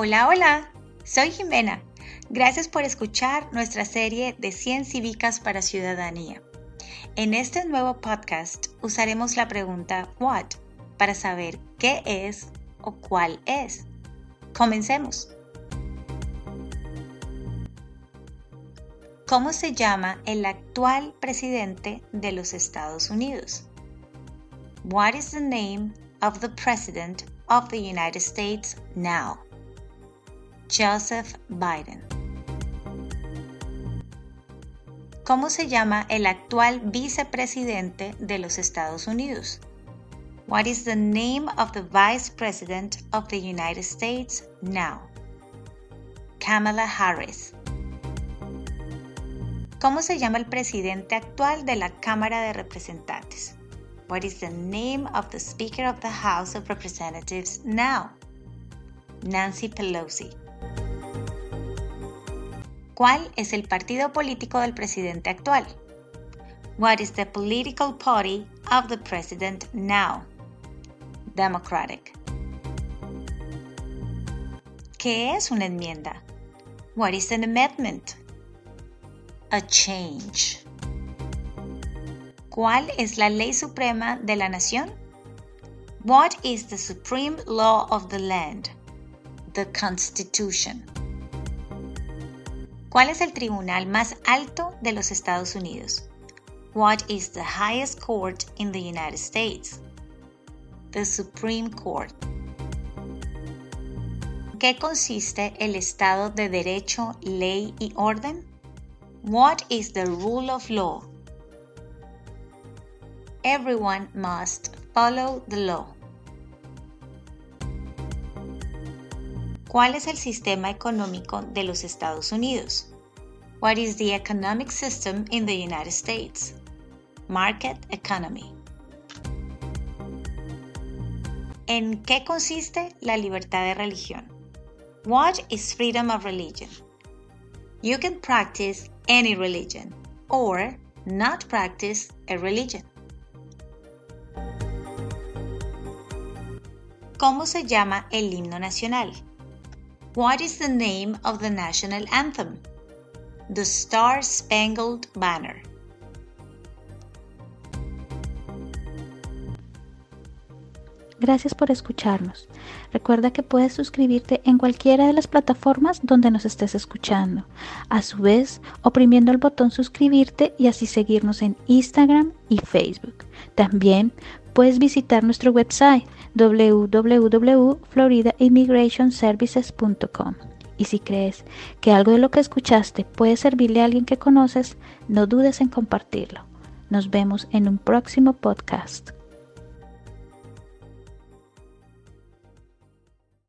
Hola, hola, soy Jimena. Gracias por escuchar nuestra serie de 100 cívicas para ciudadanía. En este nuevo podcast usaremos la pregunta What para saber qué es o cuál es. Comencemos. ¿Cómo se llama el actual presidente de los Estados Unidos? What is the name of the President of the United States now? Joseph Biden. ¿Cómo se llama el actual vicepresidente de los Estados Unidos? What is the name of the Vice President of the United States now? Kamala Harris. ¿Cómo se llama el presidente actual de la Cámara de Representantes? What is the name of the Speaker of the House of Representatives now? Nancy Pelosi. ¿Cuál es el partido político del presidente actual? What is the political party of the president now? Democratic. ¿Qué es una enmienda? What is an amendment? A change. ¿Cuál es la ley suprema de la nación? What is the supreme law of the land? The Constitution. ¿Cuál es el tribunal más alto de los Estados Unidos? What is the highest court in the United States? The Supreme Court. ¿Qué consiste el Estado de Derecho, Ley y Orden? What is the rule of law? Everyone must follow the law. ¿Cuál es el sistema económico de los Estados Unidos? What is the economic system in the United States? Market economy. ¿En qué consiste la libertad de religión? What is freedom of religion? You can practice any religion or not practice a religion. ¿Cómo se llama el himno nacional? What is the name of the national anthem? The Star Spangled Banner. Gracias por escucharnos. Recuerda que puedes suscribirte en cualquiera de las plataformas donde nos estés escuchando. A su vez, oprimiendo el botón suscribirte y así seguirnos en Instagram y Facebook. También puedes visitar nuestro website www.floridaimmigrationservices.com. Y si crees que algo de lo que escuchaste puede servirle a alguien que conoces, no dudes en compartirlo. Nos vemos en un próximo podcast.